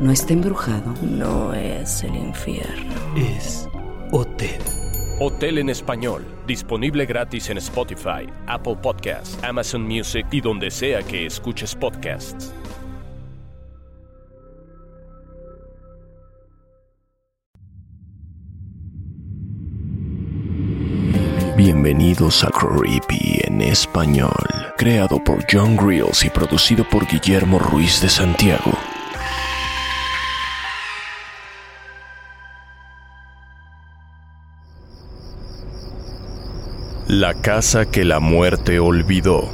No está embrujado. No es el infierno. Es Hotel. Hotel en español. Disponible gratis en Spotify, Apple Podcasts, Amazon Music y donde sea que escuches podcasts. Bienvenidos a Creepy en español, creado por John Grills y producido por Guillermo Ruiz de Santiago. La casa que la muerte olvidó.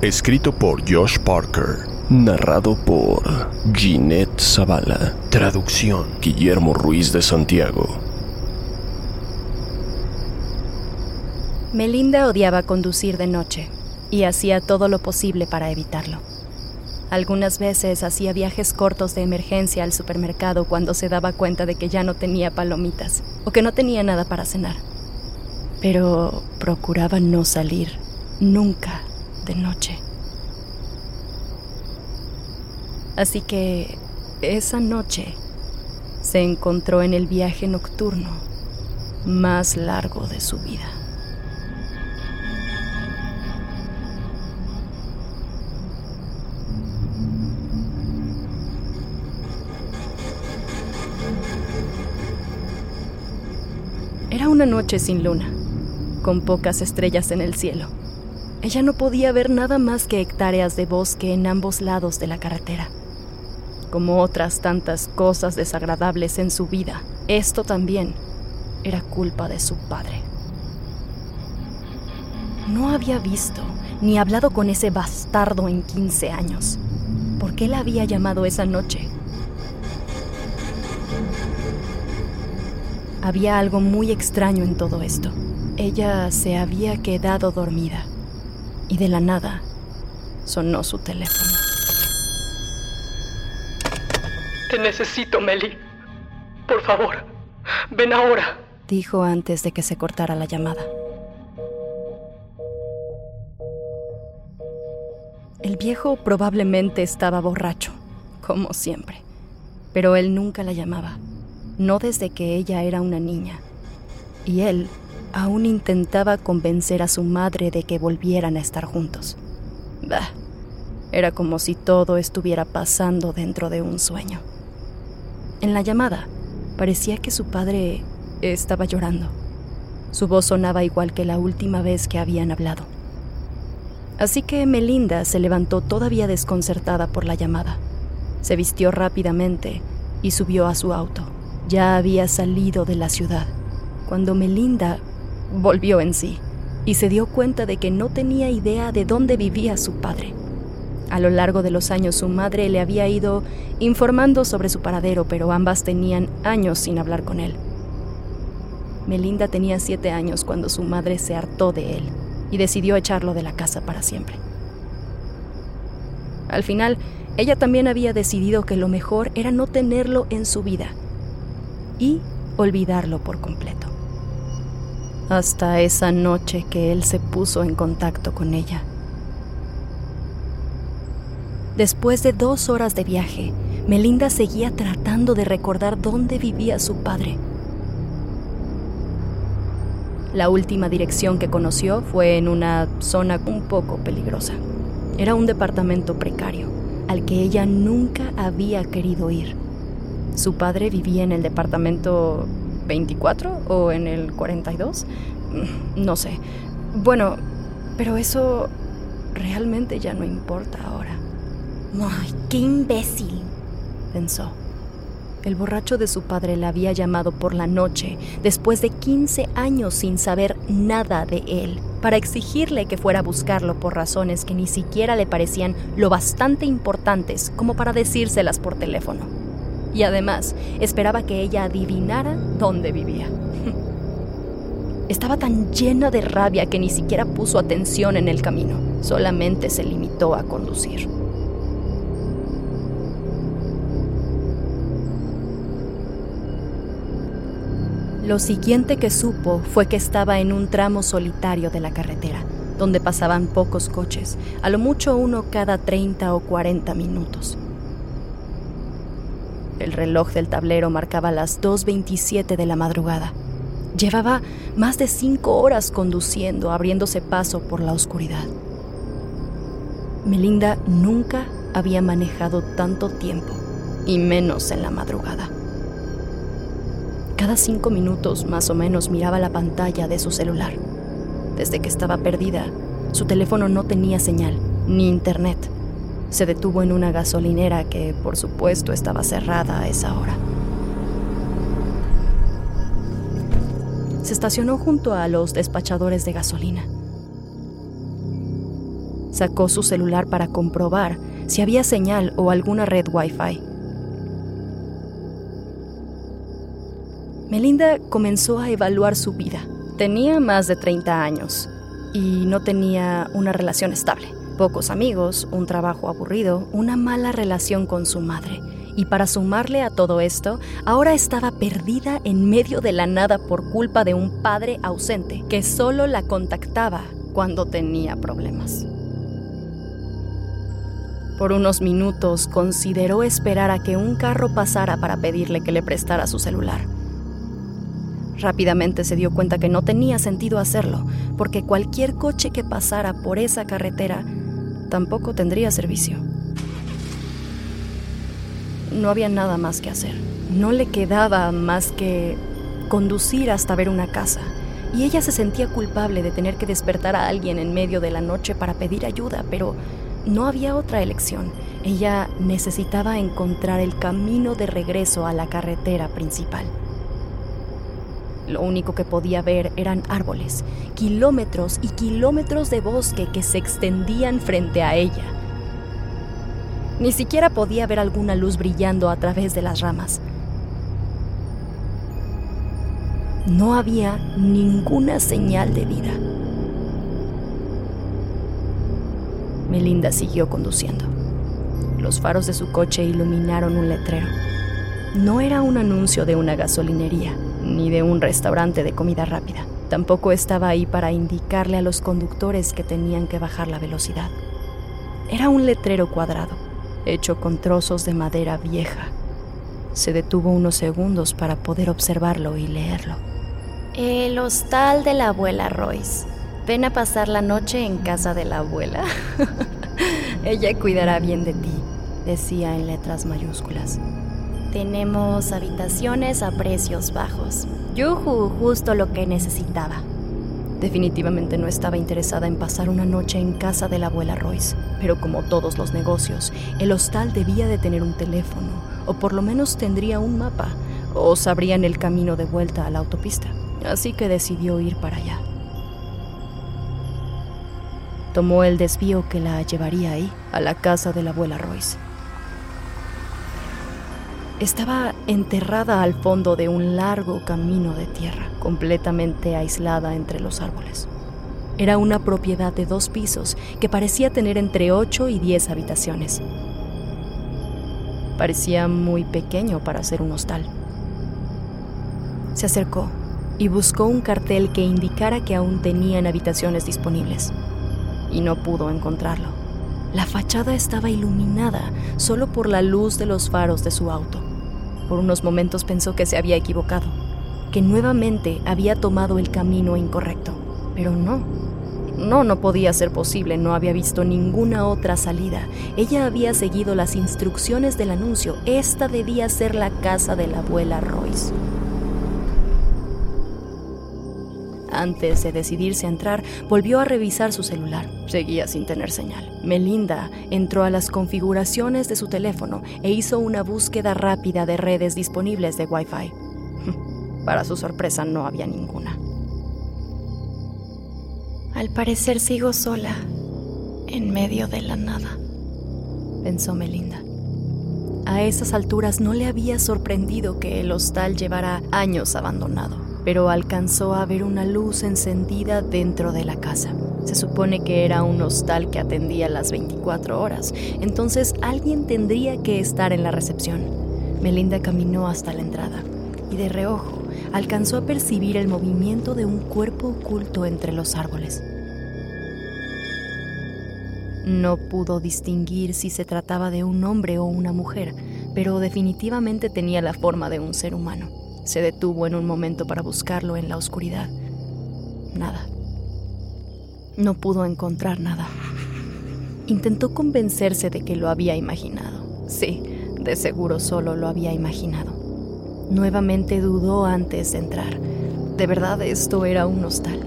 Escrito por Josh Parker. Narrado por Ginette Zavala. Traducción Guillermo Ruiz de Santiago. Melinda odiaba conducir de noche y hacía todo lo posible para evitarlo. Algunas veces hacía viajes cortos de emergencia al supermercado cuando se daba cuenta de que ya no tenía palomitas o que no tenía nada para cenar. Pero procuraba no salir nunca de noche. Así que esa noche se encontró en el viaje nocturno más largo de su vida. Era una noche sin luna, con pocas estrellas en el cielo. Ella no podía ver nada más que hectáreas de bosque en ambos lados de la carretera. Como otras tantas cosas desagradables en su vida, esto también era culpa de su padre. No había visto ni hablado con ese bastardo en 15 años. ¿Por qué la había llamado esa noche? Había algo muy extraño en todo esto. Ella se había quedado dormida y de la nada sonó su teléfono. Te necesito, Meli. Por favor, ven ahora. Dijo antes de que se cortara la llamada. El viejo probablemente estaba borracho, como siempre, pero él nunca la llamaba no desde que ella era una niña. Y él aún intentaba convencer a su madre de que volvieran a estar juntos. Bah, era como si todo estuviera pasando dentro de un sueño. En la llamada, parecía que su padre estaba llorando. Su voz sonaba igual que la última vez que habían hablado. Así que Melinda se levantó todavía desconcertada por la llamada. Se vistió rápidamente y subió a su auto. Ya había salido de la ciudad cuando Melinda volvió en sí y se dio cuenta de que no tenía idea de dónde vivía su padre. A lo largo de los años su madre le había ido informando sobre su paradero, pero ambas tenían años sin hablar con él. Melinda tenía siete años cuando su madre se hartó de él y decidió echarlo de la casa para siempre. Al final, ella también había decidido que lo mejor era no tenerlo en su vida y olvidarlo por completo. Hasta esa noche que él se puso en contacto con ella. Después de dos horas de viaje, Melinda seguía tratando de recordar dónde vivía su padre. La última dirección que conoció fue en una zona un poco peligrosa. Era un departamento precario, al que ella nunca había querido ir. ¿Su padre vivía en el departamento 24 o en el 42? Mm, no sé. Bueno, pero eso realmente ya no importa ahora. ¡Ay, qué imbécil! pensó. El borracho de su padre la había llamado por la noche, después de 15 años sin saber nada de él, para exigirle que fuera a buscarlo por razones que ni siquiera le parecían lo bastante importantes como para decírselas por teléfono. Y además, esperaba que ella adivinara dónde vivía. Estaba tan llena de rabia que ni siquiera puso atención en el camino, solamente se limitó a conducir. Lo siguiente que supo fue que estaba en un tramo solitario de la carretera, donde pasaban pocos coches, a lo mucho uno cada 30 o 40 minutos. El reloj del tablero marcaba las 2.27 de la madrugada. Llevaba más de cinco horas conduciendo, abriéndose paso por la oscuridad. Melinda nunca había manejado tanto tiempo, y menos en la madrugada. Cada cinco minutos más o menos miraba la pantalla de su celular. Desde que estaba perdida, su teléfono no tenía señal, ni internet. Se detuvo en una gasolinera que, por supuesto, estaba cerrada a esa hora. Se estacionó junto a los despachadores de gasolina. Sacó su celular para comprobar si había señal o alguna red Wi-Fi. Melinda comenzó a evaluar su vida. Tenía más de 30 años y no tenía una relación estable. Pocos amigos, un trabajo aburrido, una mala relación con su madre. Y para sumarle a todo esto, ahora estaba perdida en medio de la nada por culpa de un padre ausente que solo la contactaba cuando tenía problemas. Por unos minutos consideró esperar a que un carro pasara para pedirle que le prestara su celular Rápidamente se dio cuenta que no tenía sentido hacerlo, porque cualquier coche que pasara por esa carretera tampoco tendría servicio. No había nada más que hacer. No le quedaba más que conducir hasta ver una casa. Y ella se sentía culpable de tener que despertar a alguien en medio de la noche para pedir ayuda, pero no había otra elección. Ella necesitaba encontrar el camino de regreso a la carretera principal. Lo único que podía ver eran árboles, kilómetros y kilómetros de bosque que se extendían frente a ella. Ni siquiera podía ver alguna luz brillando a través de las ramas. No había ninguna señal de vida. Melinda siguió conduciendo. Los faros de su coche iluminaron un letrero. No era un anuncio de una gasolinería ni de un restaurante de comida rápida. Tampoco estaba ahí para indicarle a los conductores que tenían que bajar la velocidad. Era un letrero cuadrado, hecho con trozos de madera vieja. Se detuvo unos segundos para poder observarlo y leerlo. El hostal de la abuela Royce. Ven a pasar la noche en casa de la abuela. Ella cuidará bien de ti, decía en letras mayúsculas. Tenemos habitaciones a precios bajos. Yuhu, justo lo que necesitaba. Definitivamente no estaba interesada en pasar una noche en casa de la abuela Royce, pero como todos los negocios, el hostal debía de tener un teléfono, o por lo menos tendría un mapa, o sabrían el camino de vuelta a la autopista. Así que decidió ir para allá. Tomó el desvío que la llevaría ahí, a la casa de la abuela Royce. Estaba enterrada al fondo de un largo camino de tierra, completamente aislada entre los árboles. Era una propiedad de dos pisos que parecía tener entre 8 y 10 habitaciones. Parecía muy pequeño para ser un hostal. Se acercó y buscó un cartel que indicara que aún tenían habitaciones disponibles, y no pudo encontrarlo. La fachada estaba iluminada solo por la luz de los faros de su auto. Por unos momentos pensó que se había equivocado, que nuevamente había tomado el camino incorrecto. Pero no, no, no podía ser posible, no había visto ninguna otra salida. Ella había seguido las instrucciones del anuncio. Esta debía ser la casa de la abuela Royce. Antes de decidirse a entrar, volvió a revisar su celular. Seguía sin tener señal. Melinda entró a las configuraciones de su teléfono e hizo una búsqueda rápida de redes disponibles de Wi-Fi. Para su sorpresa, no había ninguna. Al parecer sigo sola, en medio de la nada, pensó Melinda. A esas alturas no le había sorprendido que el hostal llevara años abandonado, pero alcanzó a ver una luz encendida dentro de la casa. Se supone que era un hostal que atendía las 24 horas, entonces alguien tendría que estar en la recepción. Melinda caminó hasta la entrada y de reojo alcanzó a percibir el movimiento de un cuerpo oculto entre los árboles. No pudo distinguir si se trataba de un hombre o una mujer, pero definitivamente tenía la forma de un ser humano. Se detuvo en un momento para buscarlo en la oscuridad. Nada. No pudo encontrar nada. Intentó convencerse de que lo había imaginado. Sí, de seguro solo lo había imaginado. Nuevamente dudó antes de entrar. ¿De verdad esto era un hostal?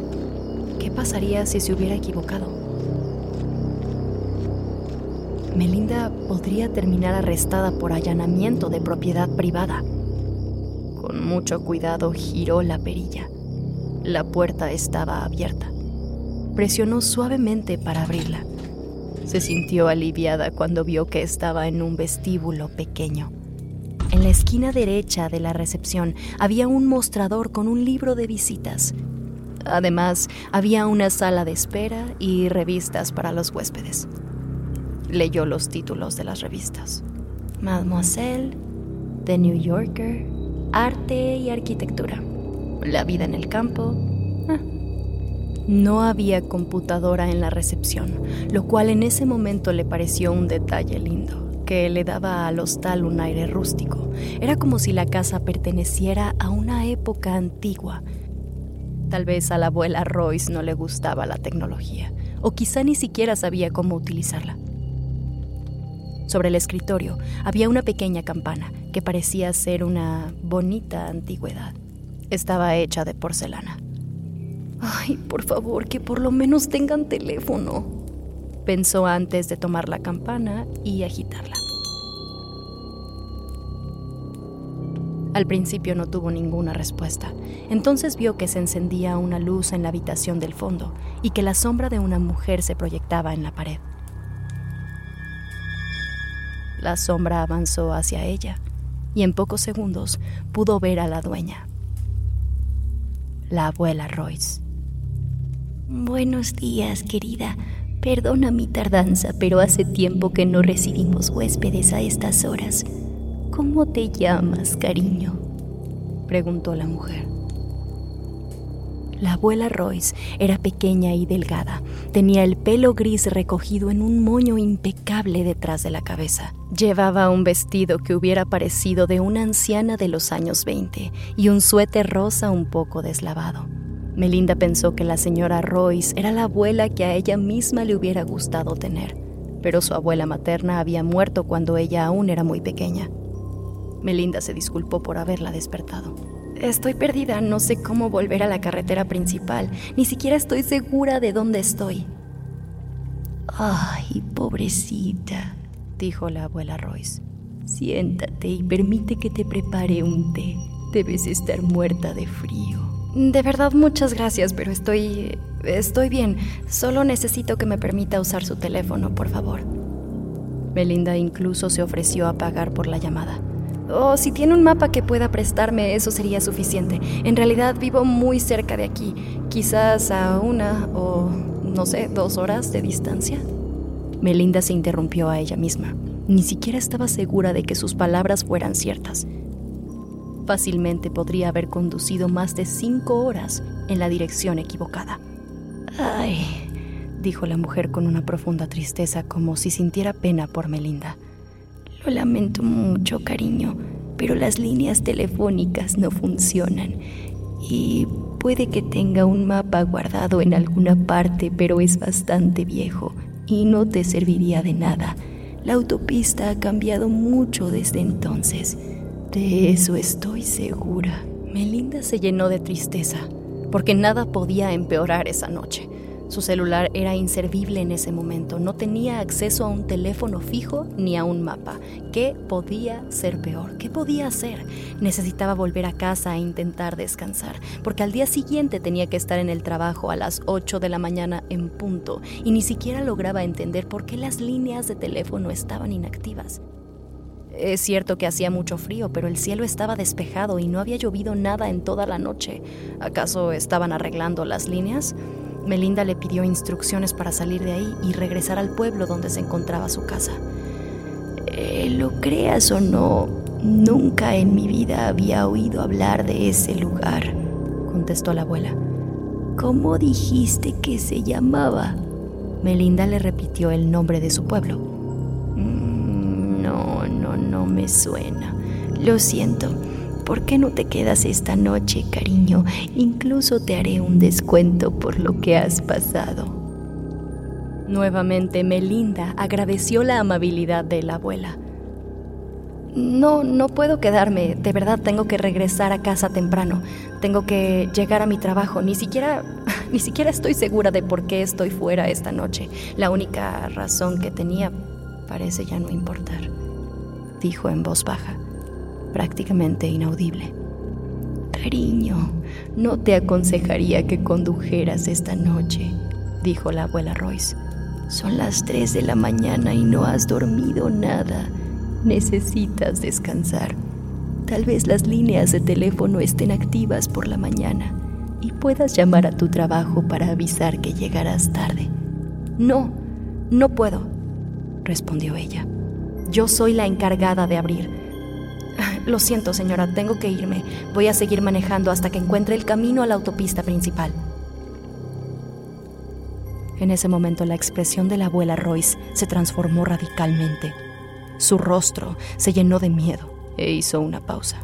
¿Qué pasaría si se hubiera equivocado? Melinda podría terminar arrestada por allanamiento de propiedad privada. Mucho cuidado giró la perilla. La puerta estaba abierta. Presionó suavemente para abrirla. Se sintió aliviada cuando vio que estaba en un vestíbulo pequeño. En la esquina derecha de la recepción había un mostrador con un libro de visitas. Además, había una sala de espera y revistas para los huéspedes leyó los títulos de las revistas. Mademoiselle, The New Yorker, Arte y Arquitectura, La vida en el campo. Ah. No había computadora en la recepción, lo cual en ese momento le pareció un detalle lindo, que le daba al hostal un aire rústico. Era como si la casa perteneciera a una época antigua. Tal vez a la abuela Royce no le gustaba la tecnología, o quizá ni siquiera sabía cómo utilizarla. Sobre el escritorio había una pequeña campana que parecía ser una bonita antigüedad. Estaba hecha de porcelana. Ay, por favor, que por lo menos tengan teléfono, pensó antes de tomar la campana y agitarla. Al principio no tuvo ninguna respuesta. Entonces vio que se encendía una luz en la habitación del fondo y que la sombra de una mujer se proyectaba en la pared. La sombra avanzó hacia ella y en pocos segundos pudo ver a la dueña, la abuela Royce. Buenos días, querida. Perdona mi tardanza, pero hace tiempo que no recibimos huéspedes a estas horas. ¿Cómo te llamas, cariño? preguntó la mujer. La abuela Royce era pequeña y delgada. Tenía el pelo gris recogido en un moño impecable detrás de la cabeza. Llevaba un vestido que hubiera parecido de una anciana de los años 20 y un suéter rosa un poco deslavado. Melinda pensó que la señora Royce era la abuela que a ella misma le hubiera gustado tener, pero su abuela materna había muerto cuando ella aún era muy pequeña. Melinda se disculpó por haberla despertado. Estoy perdida, no sé cómo volver a la carretera principal, ni siquiera estoy segura de dónde estoy. Ay, pobrecita, dijo la abuela Royce. Siéntate y permite que te prepare un té. Debes estar muerta de frío. De verdad, muchas gracias, pero estoy... estoy bien. Solo necesito que me permita usar su teléfono, por favor. Melinda incluso se ofreció a pagar por la llamada. O si tiene un mapa que pueda prestarme, eso sería suficiente. En realidad vivo muy cerca de aquí, quizás a una o, no sé, dos horas de distancia. Melinda se interrumpió a ella misma. Ni siquiera estaba segura de que sus palabras fueran ciertas. Fácilmente podría haber conducido más de cinco horas en la dirección equivocada. Ay, dijo la mujer con una profunda tristeza como si sintiera pena por Melinda. Lo lamento mucho, cariño, pero las líneas telefónicas no funcionan. Y puede que tenga un mapa guardado en alguna parte, pero es bastante viejo y no te serviría de nada. La autopista ha cambiado mucho desde entonces. De eso estoy segura. Melinda se llenó de tristeza, porque nada podía empeorar esa noche. Su celular era inservible en ese momento, no tenía acceso a un teléfono fijo ni a un mapa. ¿Qué podía ser peor? ¿Qué podía hacer? Necesitaba volver a casa e intentar descansar, porque al día siguiente tenía que estar en el trabajo a las 8 de la mañana en punto y ni siquiera lograba entender por qué las líneas de teléfono estaban inactivas. Es cierto que hacía mucho frío, pero el cielo estaba despejado y no había llovido nada en toda la noche. ¿Acaso estaban arreglando las líneas? Melinda le pidió instrucciones para salir de ahí y regresar al pueblo donde se encontraba su casa. Eh, lo creas o no, nunca en mi vida había oído hablar de ese lugar, contestó la abuela. ¿Cómo dijiste que se llamaba? Melinda le repitió el nombre de su pueblo. Mm, no, me suena. Lo siento. ¿Por qué no te quedas esta noche, cariño? Incluso te haré un descuento por lo que has pasado. Nuevamente Melinda agradeció la amabilidad de la abuela. No, no puedo quedarme. De verdad tengo que regresar a casa temprano. Tengo que llegar a mi trabajo. Ni siquiera, ni siquiera estoy segura de por qué estoy fuera esta noche. La única razón que tenía parece ya no importar, dijo en voz baja prácticamente inaudible. Cariño, no te aconsejaría que condujeras esta noche, dijo la abuela Royce. Son las 3 de la mañana y no has dormido nada. Necesitas descansar. Tal vez las líneas de teléfono estén activas por la mañana y puedas llamar a tu trabajo para avisar que llegarás tarde. No, no puedo, respondió ella. Yo soy la encargada de abrir. Lo siento, señora, tengo que irme. Voy a seguir manejando hasta que encuentre el camino a la autopista principal. En ese momento la expresión de la abuela Royce se transformó radicalmente. Su rostro se llenó de miedo e hizo una pausa.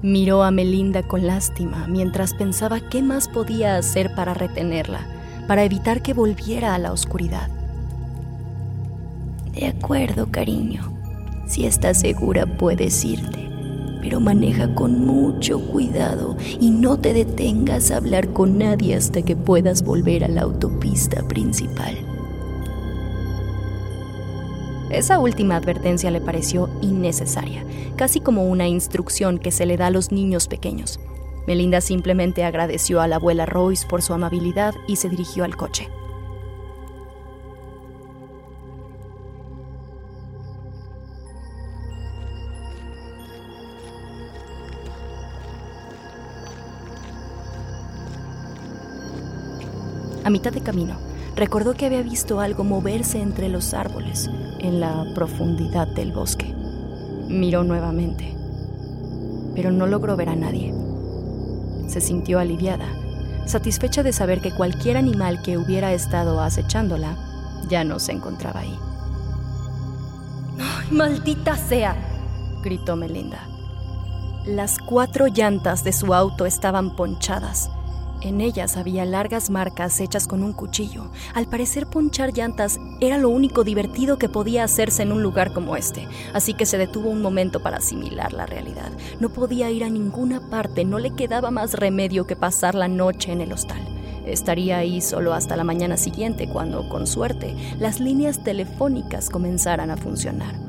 Miró a Melinda con lástima mientras pensaba qué más podía hacer para retenerla, para evitar que volviera a la oscuridad. De acuerdo, cariño. Si estás segura puedes irte, pero maneja con mucho cuidado y no te detengas a hablar con nadie hasta que puedas volver a la autopista principal. Esa última advertencia le pareció innecesaria, casi como una instrucción que se le da a los niños pequeños. Melinda simplemente agradeció a la abuela Royce por su amabilidad y se dirigió al coche. A mitad de camino, recordó que había visto algo moverse entre los árboles en la profundidad del bosque. Miró nuevamente, pero no logró ver a nadie. Se sintió aliviada, satisfecha de saber que cualquier animal que hubiera estado acechándola ya no se encontraba ahí. ¡Ay, maldita sea! gritó Melinda. Las cuatro llantas de su auto estaban ponchadas en ellas había largas marcas hechas con un cuchillo. Al parecer ponchar llantas era lo único divertido que podía hacerse en un lugar como este, así que se detuvo un momento para asimilar la realidad. No podía ir a ninguna parte, no le quedaba más remedio que pasar la noche en el hostal. Estaría ahí solo hasta la mañana siguiente, cuando, con suerte, las líneas telefónicas comenzaran a funcionar.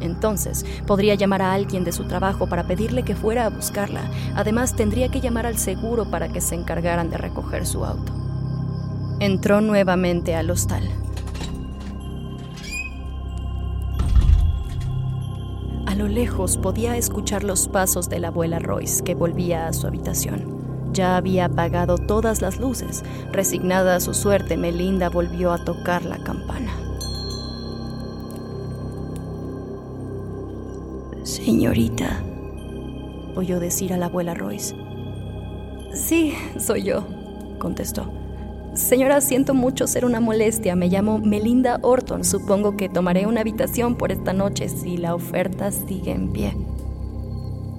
Entonces, podría llamar a alguien de su trabajo para pedirle que fuera a buscarla. Además, tendría que llamar al seguro para que se encargaran de recoger su auto. Entró nuevamente al hostal. A lo lejos podía escuchar los pasos de la abuela Royce, que volvía a su habitación. Ya había apagado todas las luces. Resignada a su suerte, Melinda volvió a tocar la campana. Señorita, oyó decir a la abuela Royce. Sí, soy yo, contestó. Señora, siento mucho ser una molestia. Me llamo Melinda Orton. Supongo que tomaré una habitación por esta noche si la oferta sigue en pie.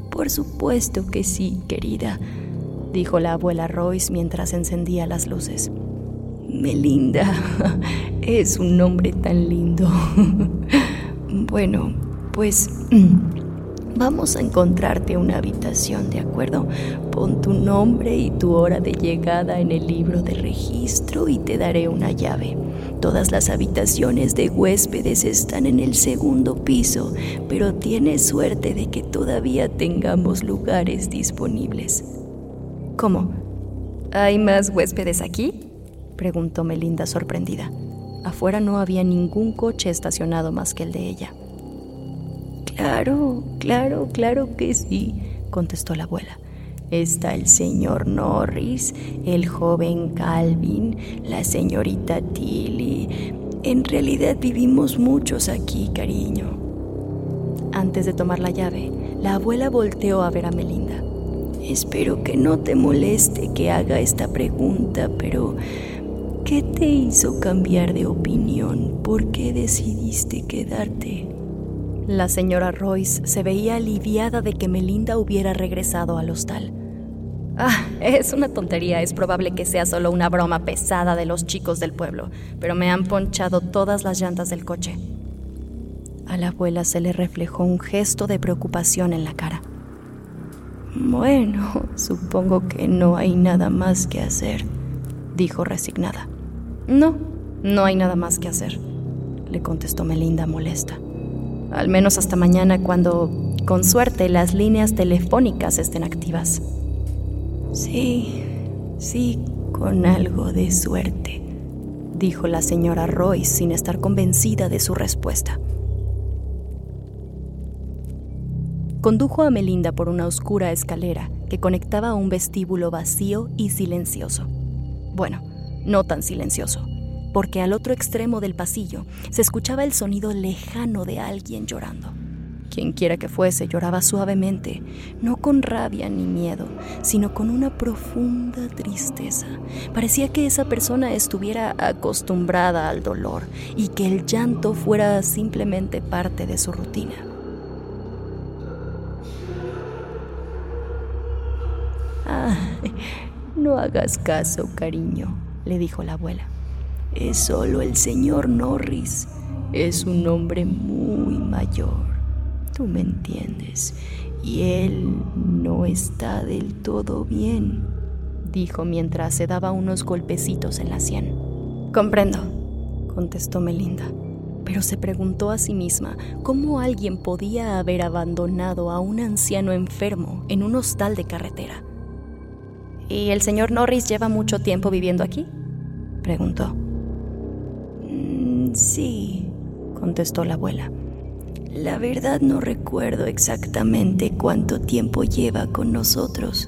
Por supuesto que sí, querida, dijo la abuela Royce mientras encendía las luces. Melinda, es un nombre tan lindo. bueno, pues Vamos a encontrarte una habitación, ¿de acuerdo? Pon tu nombre y tu hora de llegada en el libro de registro y te daré una llave. Todas las habitaciones de huéspedes están en el segundo piso, pero tienes suerte de que todavía tengamos lugares disponibles. ¿Cómo? ¿Hay más huéspedes aquí? preguntó Melinda sorprendida. Afuera no había ningún coche estacionado más que el de ella. Claro, claro, claro que sí, contestó la abuela. Está el señor Norris, el joven Calvin, la señorita Tilly. En realidad vivimos muchos aquí, cariño. Antes de tomar la llave, la abuela volteó a ver a Melinda. Espero que no te moleste que haga esta pregunta, pero ¿qué te hizo cambiar de opinión? ¿Por qué decidiste quedarte? La señora Royce se veía aliviada de que Melinda hubiera regresado al hostal. Ah, es una tontería, es probable que sea solo una broma pesada de los chicos del pueblo, pero me han ponchado todas las llantas del coche. A la abuela se le reflejó un gesto de preocupación en la cara. Bueno, supongo que no hay nada más que hacer, dijo resignada. No, no hay nada más que hacer, le contestó Melinda molesta. Al menos hasta mañana cuando, con suerte, las líneas telefónicas estén activas. Sí, sí, con algo de suerte, dijo la señora Royce sin estar convencida de su respuesta. Condujo a Melinda por una oscura escalera que conectaba a un vestíbulo vacío y silencioso. Bueno, no tan silencioso porque al otro extremo del pasillo se escuchaba el sonido lejano de alguien llorando. Quien quiera que fuese lloraba suavemente, no con rabia ni miedo, sino con una profunda tristeza. Parecía que esa persona estuviera acostumbrada al dolor y que el llanto fuera simplemente parte de su rutina. Ah, no hagas caso, cariño, le dijo la abuela es solo el señor Norris. Es un hombre muy mayor. Tú me entiendes. Y él no está del todo bien, dijo mientras se daba unos golpecitos en la sien. Comprendo, contestó Melinda, pero se preguntó a sí misma cómo alguien podía haber abandonado a un anciano enfermo en un hostal de carretera. ¿Y el señor Norris lleva mucho tiempo viviendo aquí? preguntó. Sí, contestó la abuela. La verdad no recuerdo exactamente cuánto tiempo lleva con nosotros.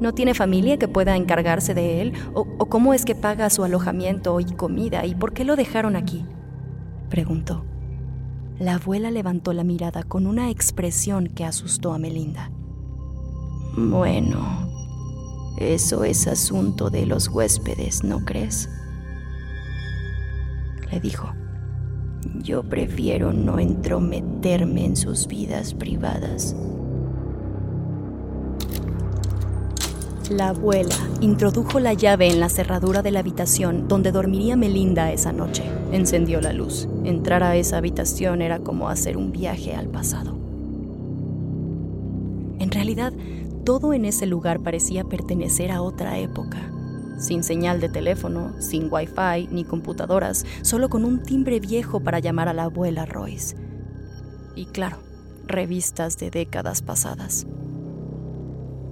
¿No tiene familia que pueda encargarse de él? ¿O, cómo es que paga su alojamiento y comida? ¿Y por qué lo dejaron aquí? Preguntó. La abuela levantó la mirada con una expresión que asustó a Melinda. Bueno, eso es asunto de los huéspedes, ¿no crees? Le dijo. Yo prefiero no entrometerme en sus vidas privadas. La abuela introdujo la llave en la cerradura de la habitación donde dormiría Melinda esa noche. Encendió la luz. Entrar a esa habitación era como hacer un viaje al pasado. En realidad, todo en ese lugar parecía pertenecer a otra época sin señal de teléfono, sin wifi ni computadoras, solo con un timbre viejo para llamar a la abuela Royce. Y claro, revistas de décadas pasadas.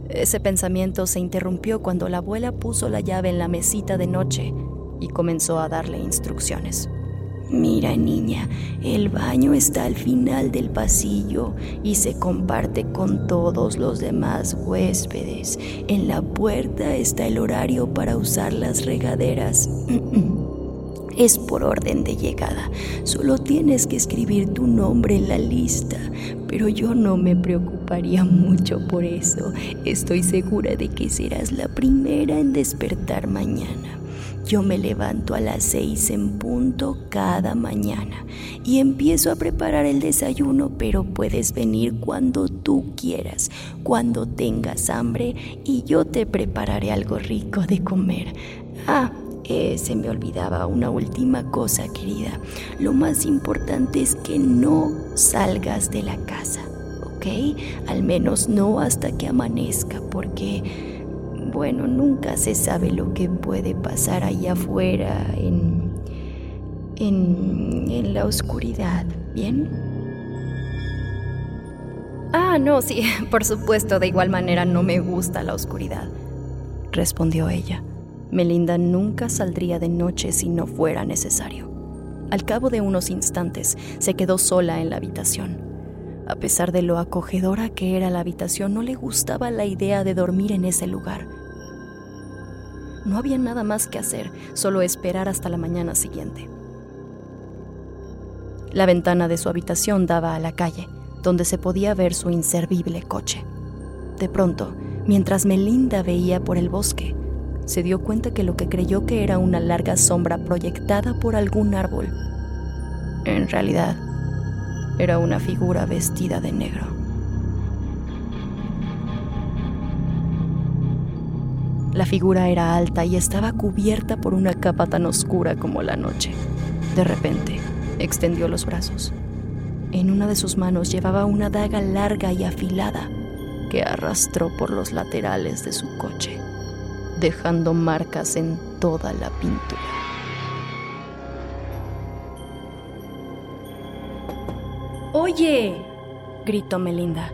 Ese pensamiento se interrumpió cuando la abuela puso la llave en la mesita de noche y comenzó a darle instrucciones. Mira niña, el baño está al final del pasillo y se comparte con todos los demás huéspedes. En la puerta está el horario para usar las regaderas. Es por orden de llegada. Solo tienes que escribir tu nombre en la lista. Pero yo no me preocuparía mucho por eso. Estoy segura de que serás la primera en despertar mañana. Yo me levanto a las seis en punto cada mañana y empiezo a preparar el desayuno, pero puedes venir cuando tú quieras, cuando tengas hambre y yo te prepararé algo rico de comer. Ah, eh, se me olvidaba una última cosa, querida. Lo más importante es que no salgas de la casa, ¿ok? Al menos no hasta que amanezca, porque bueno, nunca se sabe lo que puede pasar allá afuera en, en, en la oscuridad, ¿bien? Ah, no, sí, por supuesto, de igual manera no me gusta la oscuridad, respondió ella. Melinda nunca saldría de noche si no fuera necesario. Al cabo de unos instantes se quedó sola en la habitación. A pesar de lo acogedora que era la habitación, no le gustaba la idea de dormir en ese lugar. No había nada más que hacer, solo esperar hasta la mañana siguiente. La ventana de su habitación daba a la calle, donde se podía ver su inservible coche. De pronto, mientras Melinda veía por el bosque, se dio cuenta que lo que creyó que era una larga sombra proyectada por algún árbol, en realidad era una figura vestida de negro. La figura era alta y estaba cubierta por una capa tan oscura como la noche. De repente, extendió los brazos. En una de sus manos llevaba una daga larga y afilada que arrastró por los laterales de su coche, dejando marcas en toda la pintura. Oye, gritó Melinda.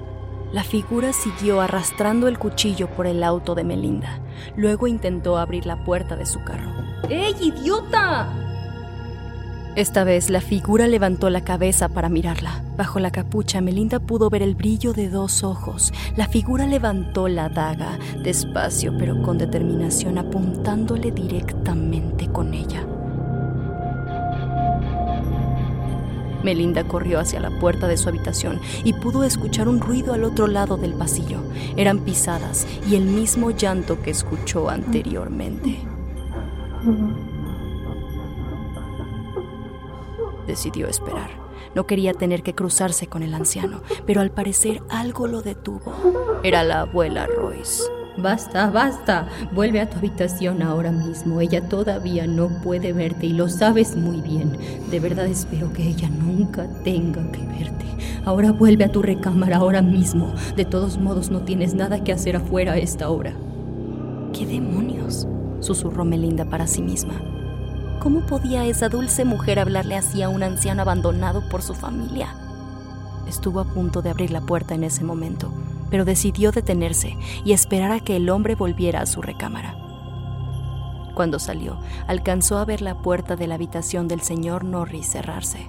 La figura siguió arrastrando el cuchillo por el auto de Melinda. Luego intentó abrir la puerta de su carro. ¡Ey, idiota! Esta vez la figura levantó la cabeza para mirarla. Bajo la capucha, Melinda pudo ver el brillo de dos ojos. La figura levantó la daga, despacio pero con determinación, apuntándole directamente con ella. Melinda corrió hacia la puerta de su habitación y pudo escuchar un ruido al otro lado del pasillo. Eran pisadas y el mismo llanto que escuchó anteriormente. Decidió esperar. No quería tener que cruzarse con el anciano, pero al parecer algo lo detuvo. Era la abuela Royce. Basta, basta. Vuelve a tu habitación ahora mismo. Ella todavía no puede verte y lo sabes muy bien. De verdad espero que ella nunca tenga que verte. Ahora vuelve a tu recámara ahora mismo. De todos modos no tienes nada que hacer afuera a esta hora. ¿Qué demonios? susurró Melinda para sí misma. ¿Cómo podía esa dulce mujer hablarle así a un anciano abandonado por su familia? Estuvo a punto de abrir la puerta en ese momento pero decidió detenerse y esperar a que el hombre volviera a su recámara. Cuando salió, alcanzó a ver la puerta de la habitación del señor Norris cerrarse.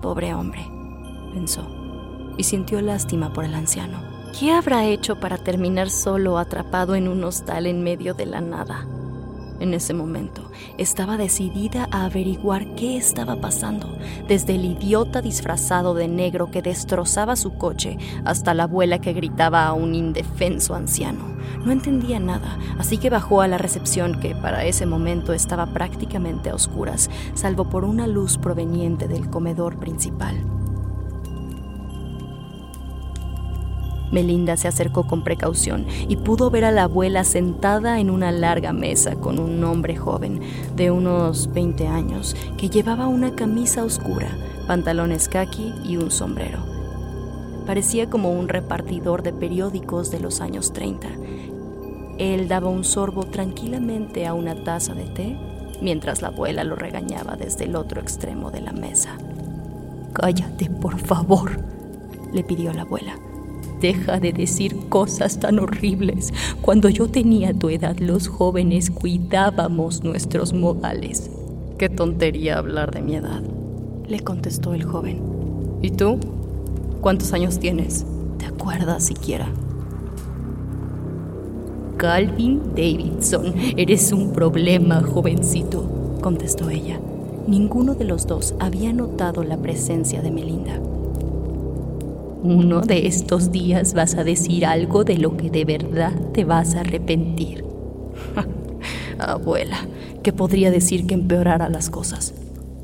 Pobre hombre, pensó, y sintió lástima por el anciano. ¿Qué habrá hecho para terminar solo atrapado en un hostal en medio de la nada? En ese momento, estaba decidida a averiguar qué estaba pasando, desde el idiota disfrazado de negro que destrozaba su coche hasta la abuela que gritaba a un indefenso anciano. No entendía nada, así que bajó a la recepción que para ese momento estaba prácticamente a oscuras, salvo por una luz proveniente del comedor principal. Melinda se acercó con precaución y pudo ver a la abuela sentada en una larga mesa con un hombre joven de unos 20 años que llevaba una camisa oscura, pantalones khaki y un sombrero. Parecía como un repartidor de periódicos de los años 30. Él daba un sorbo tranquilamente a una taza de té mientras la abuela lo regañaba desde el otro extremo de la mesa. Cállate, por favor, le pidió la abuela. Deja de decir cosas tan horribles. Cuando yo tenía tu edad, los jóvenes cuidábamos nuestros modales. Qué tontería hablar de mi edad, le contestó el joven. ¿Y tú? ¿Cuántos años tienes? ¿Te acuerdas siquiera? Calvin Davidson, eres un problema, jovencito, contestó ella. Ninguno de los dos había notado la presencia de Melinda. Uno de estos días vas a decir algo de lo que de verdad te vas a arrepentir. Abuela, ¿qué podría decir que empeorara las cosas?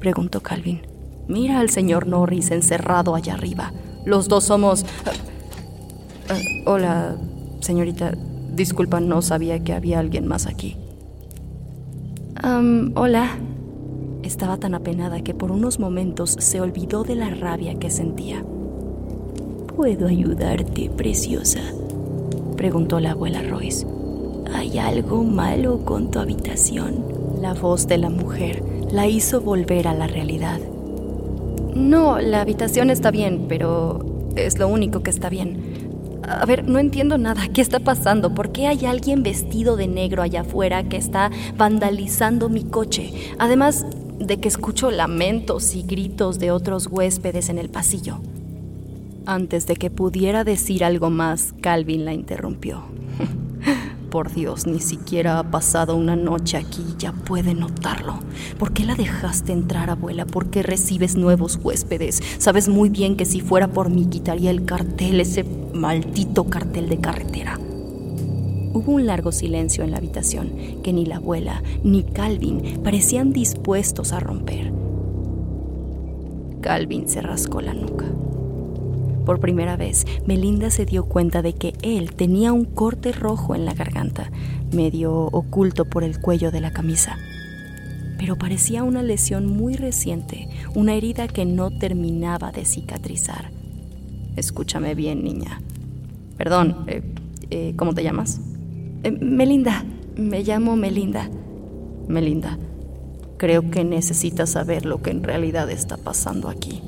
Preguntó Calvin. Mira al señor Norris encerrado allá arriba. Los dos somos... Ah, hola, señorita. Disculpa, no sabía que había alguien más aquí. hola. Estaba tan apenada que por unos momentos se olvidó de la rabia que sentía. ¿Puedo ayudarte, preciosa? Preguntó la abuela Royce. ¿Hay algo malo con tu habitación? La voz de la mujer la hizo volver a la realidad. No, la habitación está bien, pero es lo único que está bien. A ver, no entiendo nada. ¿Qué está pasando? ¿Por qué hay alguien vestido de negro allá afuera que está vandalizando mi coche? Además de que escucho lamentos y gritos de otros huéspedes en el pasillo. Antes de que pudiera decir algo más, Calvin la interrumpió. Por Dios, ni siquiera ha pasado una noche aquí, ya puede notarlo. ¿Por qué la dejaste entrar, abuela? ¿Por qué recibes nuevos huéspedes? Sabes muy bien que si fuera por mí quitaría el cartel, ese maldito cartel de carretera. Hubo un largo silencio en la habitación que ni la abuela ni Calvin parecían dispuestos a romper. Calvin se rascó la nuca. Por primera vez, Melinda se dio cuenta de que él tenía un corte rojo en la garganta, medio oculto por el cuello de la camisa. Pero parecía una lesión muy reciente, una herida que no terminaba de cicatrizar. Escúchame bien, niña. Perdón, eh, eh, ¿cómo te llamas? Eh, Melinda, me llamo Melinda. Melinda, creo que necesitas saber lo que en realidad está pasando aquí.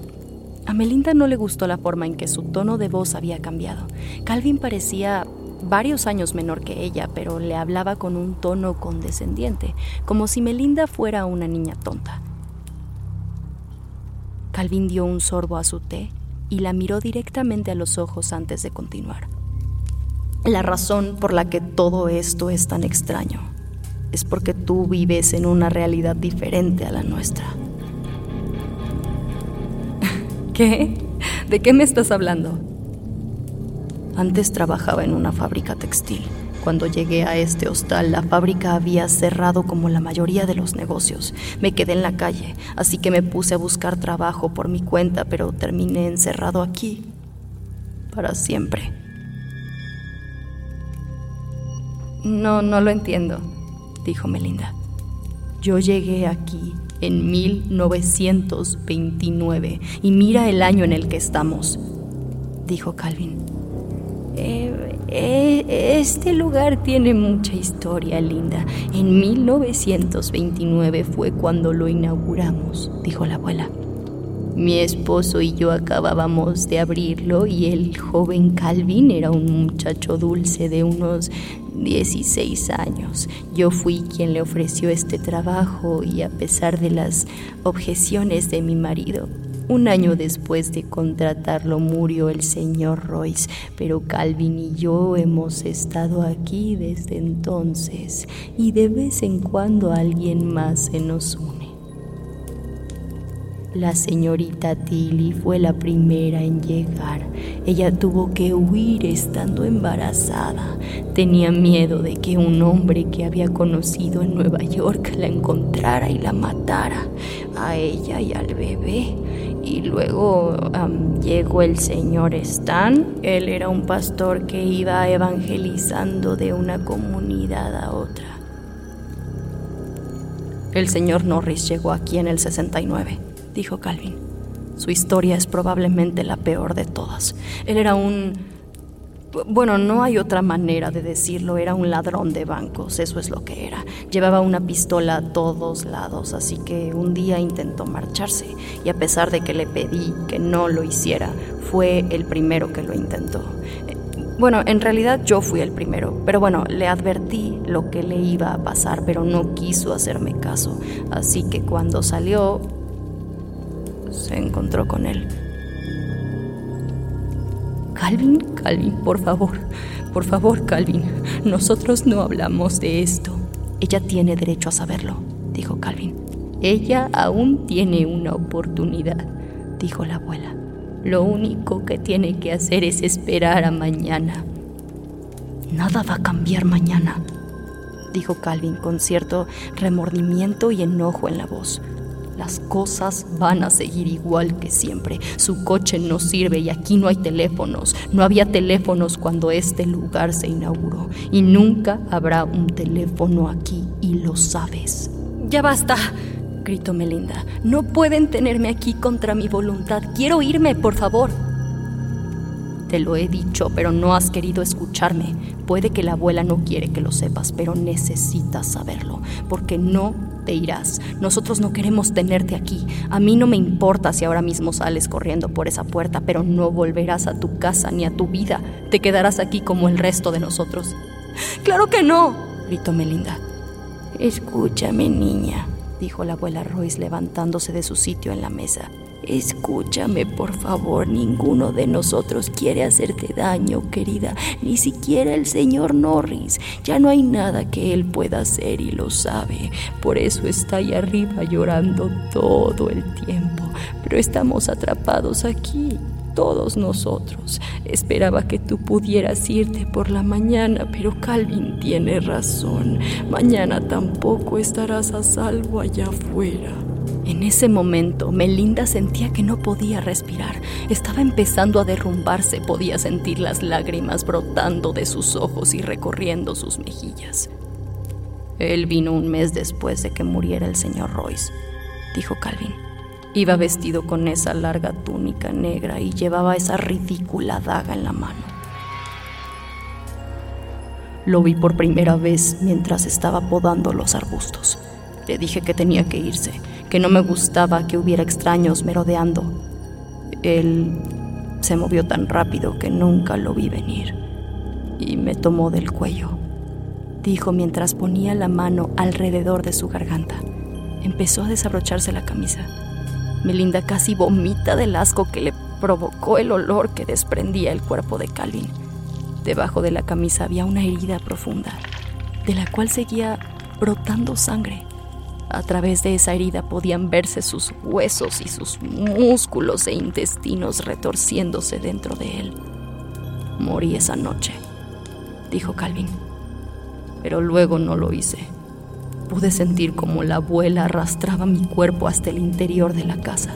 A Melinda no le gustó la forma en que su tono de voz había cambiado. Calvin parecía varios años menor que ella, pero le hablaba con un tono condescendiente, como si Melinda fuera una niña tonta. Calvin dio un sorbo a su té y la miró directamente a los ojos antes de continuar. La razón por la que todo esto es tan extraño es porque tú vives en una realidad diferente a la nuestra. ¿Qué? ¿De qué me estás hablando? Antes trabajaba en una fábrica textil. Cuando llegué a este hostal, la fábrica había cerrado como la mayoría de los negocios. Me quedé en la calle, así que me puse a buscar trabajo por mi cuenta, pero terminé encerrado aquí. Para siempre. No, no lo entiendo, dijo Melinda. Yo llegué aquí en 1929 y mira el año en el que estamos, dijo Calvin. Eh, eh, este lugar tiene mucha historia, Linda. En 1929 fue cuando lo inauguramos, dijo la abuela. Mi esposo y yo acabábamos de abrirlo y el joven Calvin era un muchacho dulce de unos 16 años. Yo fui quien le ofreció este trabajo y a pesar de las objeciones de mi marido, un año después de contratarlo murió el señor Royce, pero Calvin y yo hemos estado aquí desde entonces y de vez en cuando alguien más se nos une. La señorita Tilly fue la primera en llegar. Ella tuvo que huir estando embarazada. Tenía miedo de que un hombre que había conocido en Nueva York la encontrara y la matara, a ella y al bebé. Y luego llegó el señor Stan. Él era un pastor que iba evangelizando de una comunidad a otra. El señor Norris llegó aquí en el 69 dijo Calvin. Su historia es probablemente la peor de todas. Él era un... Bueno, no hay otra manera de decirlo, era un ladrón de bancos, eso es lo que era. Llevaba una pistola a todos lados, así que un día intentó marcharse y a pesar de que le pedí que no lo hiciera, fue el primero que lo intentó. Bueno, en realidad yo fui el primero, pero bueno, le advertí lo que le iba a pasar, pero no quiso hacerme caso. Así que cuando salió, se encontró con él. Calvin, Calvin, por favor, por favor, Calvin, nosotros no hablamos de esto. Ella tiene derecho a saberlo, dijo Calvin. Ella aún tiene una oportunidad, dijo la abuela. Lo único que tiene que hacer es esperar a mañana. Nada va a cambiar mañana, dijo Calvin con cierto remordimiento y enojo en la voz. Las cosas van a seguir igual que siempre. Su coche no sirve y aquí no hay teléfonos. No había teléfonos cuando este lugar se inauguró. Y nunca habrá un teléfono aquí y lo sabes. Ya basta, gritó Melinda. No pueden tenerme aquí contra mi voluntad. Quiero irme, por favor. Te lo he dicho, pero no has querido escucharme. Puede que la abuela no quiere que lo sepas, pero necesitas saberlo, porque no te irás. Nosotros no queremos tenerte aquí. A mí no me importa si ahora mismo sales corriendo por esa puerta, pero no volverás a tu casa ni a tu vida. Te quedarás aquí como el resto de nosotros. Claro que no, gritó Melinda. Escúchame, niña, dijo la abuela Royce levantándose de su sitio en la mesa. Escúchame, por favor, ninguno de nosotros quiere hacerte daño, querida, ni siquiera el señor Norris. Ya no hay nada que él pueda hacer y lo sabe. Por eso está ahí arriba llorando todo el tiempo. Pero estamos atrapados aquí, todos nosotros. Esperaba que tú pudieras irte por la mañana, pero Calvin tiene razón. Mañana tampoco estarás a salvo allá afuera. En ese momento, Melinda sentía que no podía respirar. Estaba empezando a derrumbarse, podía sentir las lágrimas brotando de sus ojos y recorriendo sus mejillas. Él vino un mes después de que muriera el señor Royce, dijo Calvin. Iba vestido con esa larga túnica negra y llevaba esa ridícula daga en la mano. Lo vi por primera vez mientras estaba podando los arbustos. Le dije que tenía que irse que no me gustaba que hubiera extraños merodeando. Él se movió tan rápido que nunca lo vi venir y me tomó del cuello, dijo mientras ponía la mano alrededor de su garganta. Empezó a desabrocharse la camisa. Melinda casi vomita del asco que le provocó el olor que desprendía el cuerpo de Calvin. Debajo de la camisa había una herida profunda, de la cual seguía brotando sangre. A través de esa herida podían verse sus huesos y sus músculos e intestinos retorciéndose dentro de él. Morí esa noche, dijo Calvin. Pero luego no lo hice. Pude sentir como la abuela arrastraba mi cuerpo hasta el interior de la casa.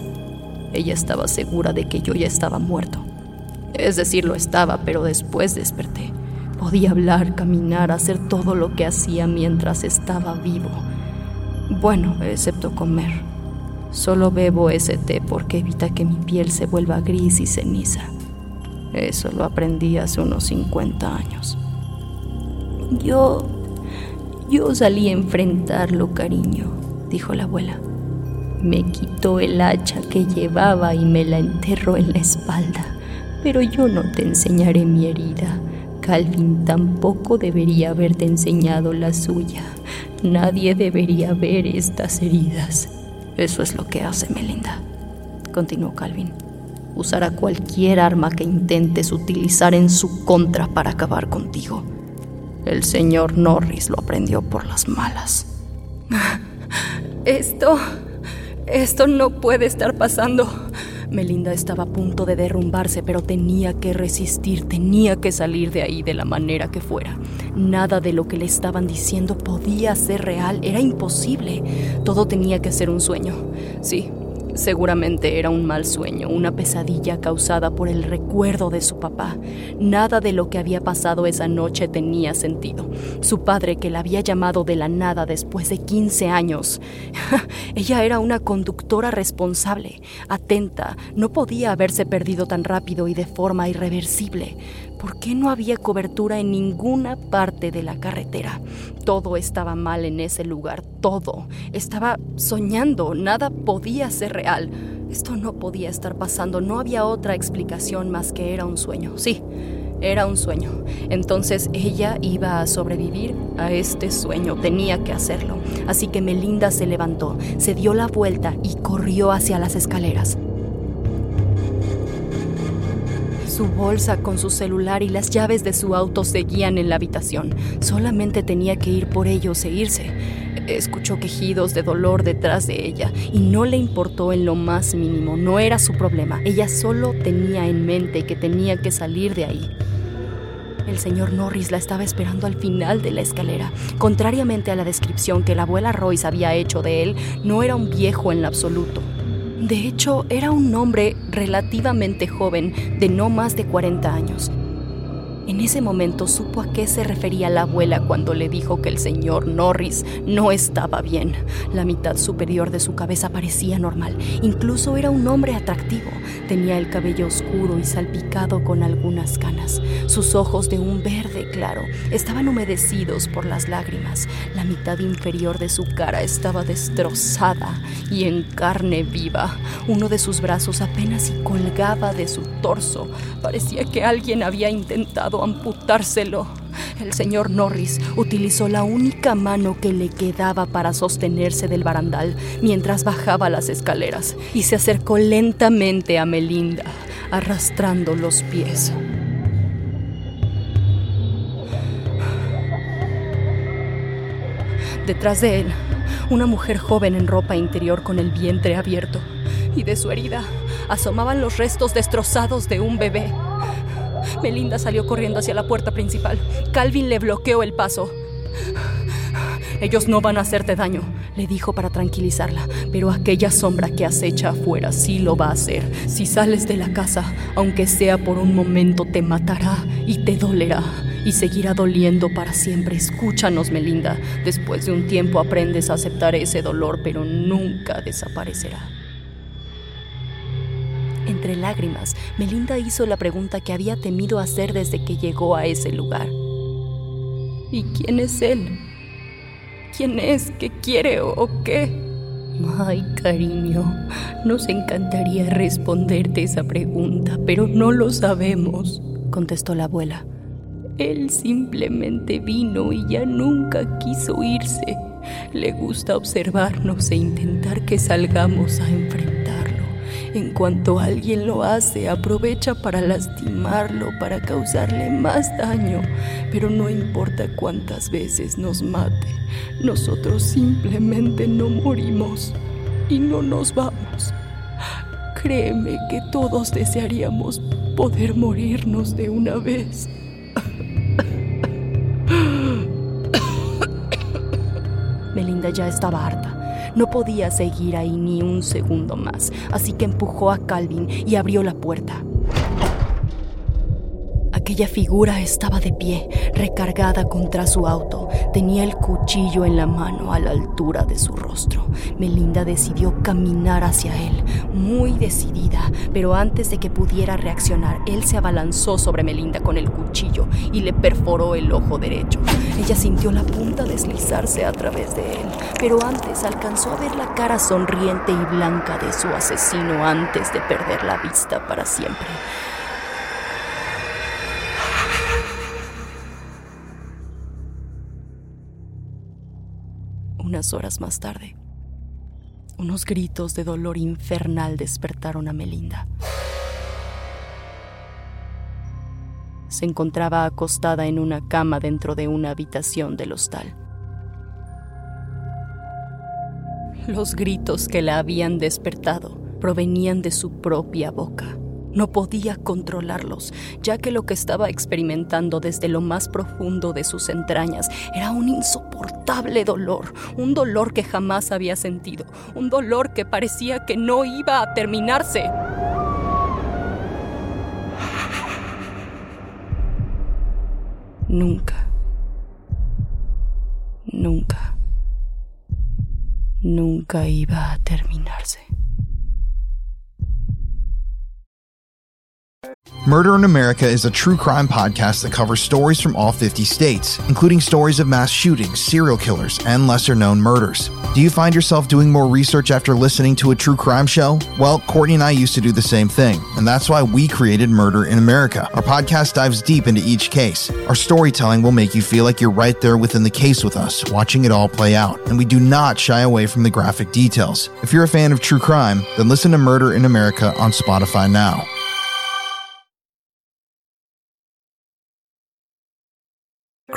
Ella estaba segura de que yo ya estaba muerto. Es decir, lo estaba, pero después desperté. Podía hablar, caminar, hacer todo lo que hacía mientras estaba vivo bueno, excepto comer. Solo bebo ese té porque evita que mi piel se vuelva gris y ceniza. Eso lo aprendí hace unos 50 años. Yo... Yo salí a enfrentarlo, cariño, dijo la abuela. Me quitó el hacha que llevaba y me la enterró en la espalda. Pero yo no te enseñaré mi herida. Calvin tampoco debería haberte enseñado la suya. Nadie debería ver estas heridas. Eso es lo que hace Melinda, continuó Calvin. Usará cualquier arma que intentes utilizar en su contra para acabar contigo. El señor Norris lo aprendió por las malas. Esto... Esto no puede estar pasando. Melinda estaba a punto de derrumbarse, pero tenía que resistir, tenía que salir de ahí de la manera que fuera. Nada de lo que le estaban diciendo podía ser real, era imposible. Todo tenía que ser un sueño. Sí, Seguramente era un mal sueño, una pesadilla causada por el recuerdo de su papá. Nada de lo que había pasado esa noche tenía sentido. Su padre, que la había llamado de la nada después de 15 años. Ella era una conductora responsable, atenta, no podía haberse perdido tan rápido y de forma irreversible. ¿Por qué no había cobertura en ninguna parte de la carretera? Todo estaba mal en ese lugar, todo. Estaba soñando, nada podía ser real. Esto no podía estar pasando, no había otra explicación más que era un sueño. Sí, era un sueño. Entonces ella iba a sobrevivir a este sueño, tenía que hacerlo. Así que Melinda se levantó, se dio la vuelta y corrió hacia las escaleras. Su bolsa con su celular y las llaves de su auto seguían en la habitación. Solamente tenía que ir por ellos e irse. Escuchó quejidos de dolor detrás de ella y no le importó en lo más mínimo, no era su problema. Ella solo tenía en mente que tenía que salir de ahí. El señor Norris la estaba esperando al final de la escalera. Contrariamente a la descripción que la abuela Royce había hecho de él, no era un viejo en lo absoluto. De hecho, era un hombre relativamente joven, de no más de 40 años. En ese momento supo a qué se refería la abuela cuando le dijo que el señor Norris no estaba bien. La mitad superior de su cabeza parecía normal, incluso era un hombre atractivo. Tenía el cabello oscuro y salpicado con algunas canas. Sus ojos de un verde claro estaban humedecidos por las lágrimas. La mitad inferior de su cara estaba destrozada y en carne viva. Uno de sus brazos apenas colgaba de su torso. Parecía que alguien había intentado amputárselo. El señor Norris utilizó la única mano que le quedaba para sostenerse del barandal mientras bajaba las escaleras y se acercó lentamente a Melinda, arrastrando los pies. Detrás de él, una mujer joven en ropa interior con el vientre abierto, y de su herida asomaban los restos destrozados de un bebé. Melinda salió corriendo hacia la puerta principal. Calvin le bloqueó el paso. Ellos no van a hacerte daño, le dijo para tranquilizarla, pero aquella sombra que acecha afuera sí lo va a hacer. Si sales de la casa, aunque sea por un momento, te matará y te dolerá y seguirá doliendo para siempre. Escúchanos, Melinda. Después de un tiempo aprendes a aceptar ese dolor, pero nunca desaparecerá. Entre lágrimas, Melinda hizo la pregunta que había temido hacer desde que llegó a ese lugar. ¿Y quién es él? ¿Quién es? ¿Qué quiere o qué? Ay, cariño, nos encantaría responderte esa pregunta, pero no lo sabemos, contestó la abuela. Él simplemente vino y ya nunca quiso irse. Le gusta observarnos e intentar que salgamos a enfrentarlo. En cuanto alguien lo hace, aprovecha para lastimarlo, para causarle más daño. Pero no importa cuántas veces nos mate, nosotros simplemente no morimos y no nos vamos. Créeme que todos desearíamos poder morirnos de una vez. Melinda ya estaba harta. No podía seguir ahí ni un segundo más, así que empujó a Calvin y abrió la puerta. Aquella figura estaba de pie, recargada contra su auto. Tenía el cuchillo en la mano a la altura de su rostro. Melinda decidió caminar hacia él, muy decidida, pero antes de que pudiera reaccionar, él se abalanzó sobre Melinda con el cuchillo y le perforó el ojo derecho. Ella sintió la punta deslizarse a través de él, pero antes alcanzó a ver la cara sonriente y blanca de su asesino antes de perder la vista para siempre. Horas más tarde, unos gritos de dolor infernal despertaron a Melinda. Se encontraba acostada en una cama dentro de una habitación del hostal. Los gritos que la habían despertado provenían de su propia boca. No podía controlarlos, ya que lo que estaba experimentando desde lo más profundo de sus entrañas era un insoportable dolor, un dolor que jamás había sentido, un dolor que parecía que no iba a terminarse. Nunca, nunca, nunca iba a terminarse. Murder in America is a true crime podcast that covers stories from all 50 states, including stories of mass shootings, serial killers, and lesser known murders. Do you find yourself doing more research after listening to a true crime show? Well, Courtney and I used to do the same thing, and that's why we created Murder in America. Our podcast dives deep into each case. Our storytelling will make you feel like you're right there within the case with us, watching it all play out, and we do not shy away from the graphic details. If you're a fan of true crime, then listen to Murder in America on Spotify now.